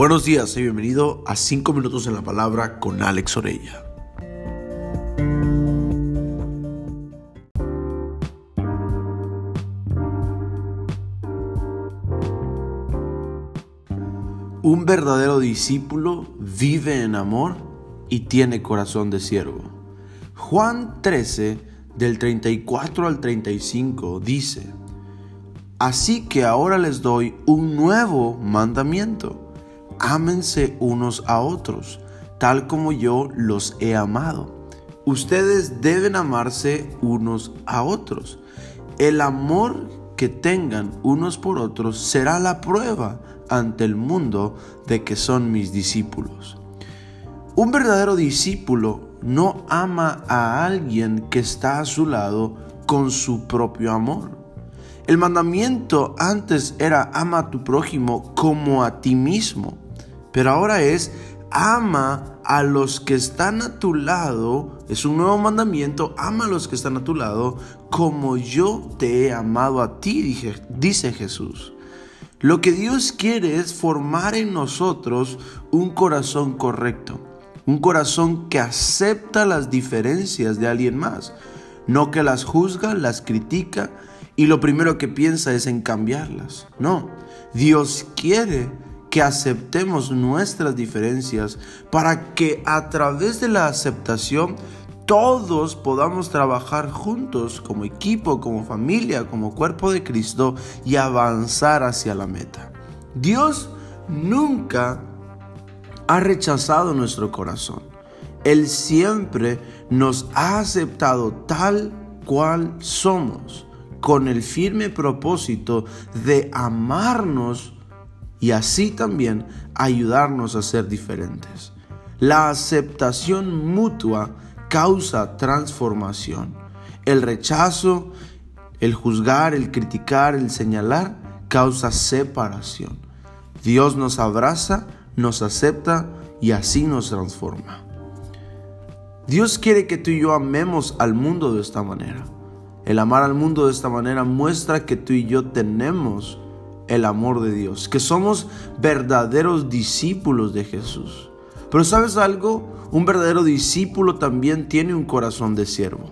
Buenos días y bienvenido a 5 minutos en la palabra con Alex Orella. Un verdadero discípulo vive en amor y tiene corazón de siervo. Juan 13, del 34 al 35, dice, Así que ahora les doy un nuevo mandamiento ámense unos a otros, tal como yo los he amado. Ustedes deben amarse unos a otros. El amor que tengan unos por otros será la prueba ante el mundo de que son mis discípulos. Un verdadero discípulo no ama a alguien que está a su lado con su propio amor. El mandamiento antes era ama a tu prójimo como a ti mismo. Pero ahora es, ama a los que están a tu lado. Es un nuevo mandamiento, ama a los que están a tu lado como yo te he amado a ti, dice Jesús. Lo que Dios quiere es formar en nosotros un corazón correcto, un corazón que acepta las diferencias de alguien más, no que las juzga, las critica y lo primero que piensa es en cambiarlas. No, Dios quiere que aceptemos nuestras diferencias para que a través de la aceptación todos podamos trabajar juntos como equipo, como familia, como cuerpo de Cristo y avanzar hacia la meta. Dios nunca ha rechazado nuestro corazón. Él siempre nos ha aceptado tal cual somos, con el firme propósito de amarnos y así también ayudarnos a ser diferentes. La aceptación mutua causa transformación. El rechazo, el juzgar, el criticar, el señalar causa separación. Dios nos abraza, nos acepta y así nos transforma. Dios quiere que tú y yo amemos al mundo de esta manera. El amar al mundo de esta manera muestra que tú y yo tenemos el amor de Dios, que somos verdaderos discípulos de Jesús. Pero sabes algo, un verdadero discípulo también tiene un corazón de siervo.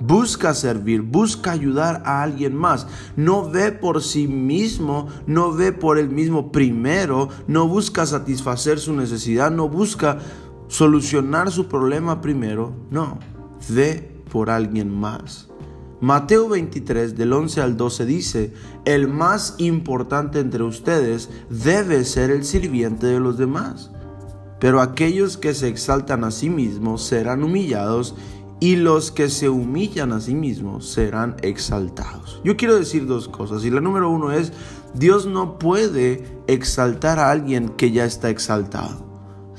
Busca servir, busca ayudar a alguien más. No ve por sí mismo, no ve por él mismo primero, no busca satisfacer su necesidad, no busca solucionar su problema primero. No, ve por alguien más. Mateo 23 del 11 al 12 dice, el más importante entre ustedes debe ser el sirviente de los demás. Pero aquellos que se exaltan a sí mismos serán humillados y los que se humillan a sí mismos serán exaltados. Yo quiero decir dos cosas y la número uno es, Dios no puede exaltar a alguien que ya está exaltado.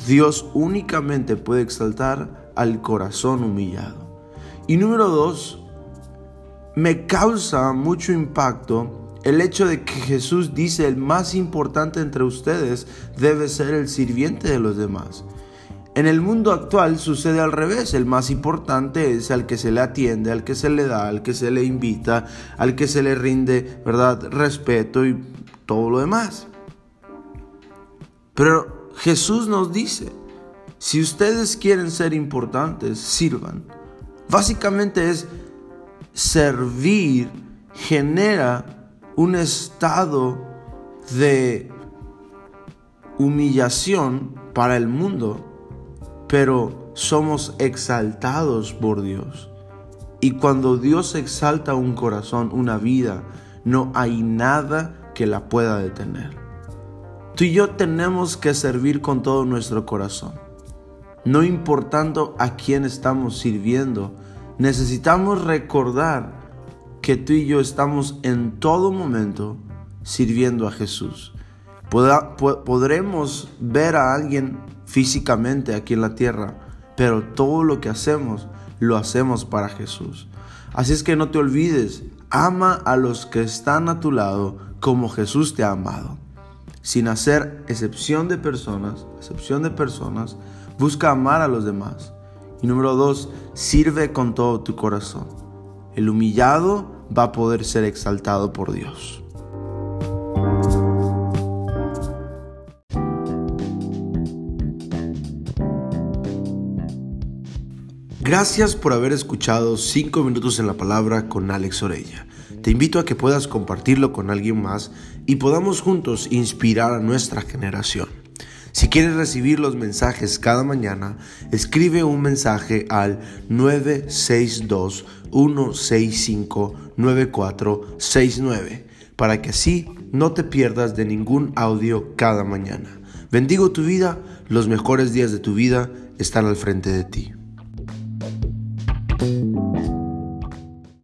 Dios únicamente puede exaltar al corazón humillado. Y número dos, me causa mucho impacto el hecho de que Jesús dice el más importante entre ustedes debe ser el sirviente de los demás. En el mundo actual sucede al revés, el más importante es al que se le atiende, al que se le da, al que se le invita, al que se le rinde, ¿verdad? Respeto y todo lo demás. Pero Jesús nos dice, si ustedes quieren ser importantes, sirvan. Básicamente es servir genera un estado de humillación para el mundo, pero somos exaltados por Dios. Y cuando Dios exalta un corazón, una vida, no hay nada que la pueda detener. Tú y yo tenemos que servir con todo nuestro corazón, no importando a quién estamos sirviendo, necesitamos recordar que tú y yo estamos en todo momento sirviendo a Jesús. podremos ver a alguien físicamente aquí en la tierra, pero todo lo que hacemos lo hacemos para Jesús. Así es que no te olvides, ama a los que están a tu lado como Jesús te ha amado. Sin hacer excepción de personas, excepción de personas, busca amar a los demás y número dos, sirve con todo tu corazón. El humillado va a poder ser exaltado por Dios. Gracias por haber escuchado 5 minutos en la palabra con Alex Orella. Te invito a que puedas compartirlo con alguien más y podamos juntos inspirar a nuestra generación. Si quieres recibir los mensajes cada mañana, escribe un mensaje al 962-165-9469 para que así no te pierdas de ningún audio cada mañana. Bendigo tu vida, los mejores días de tu vida están al frente de ti.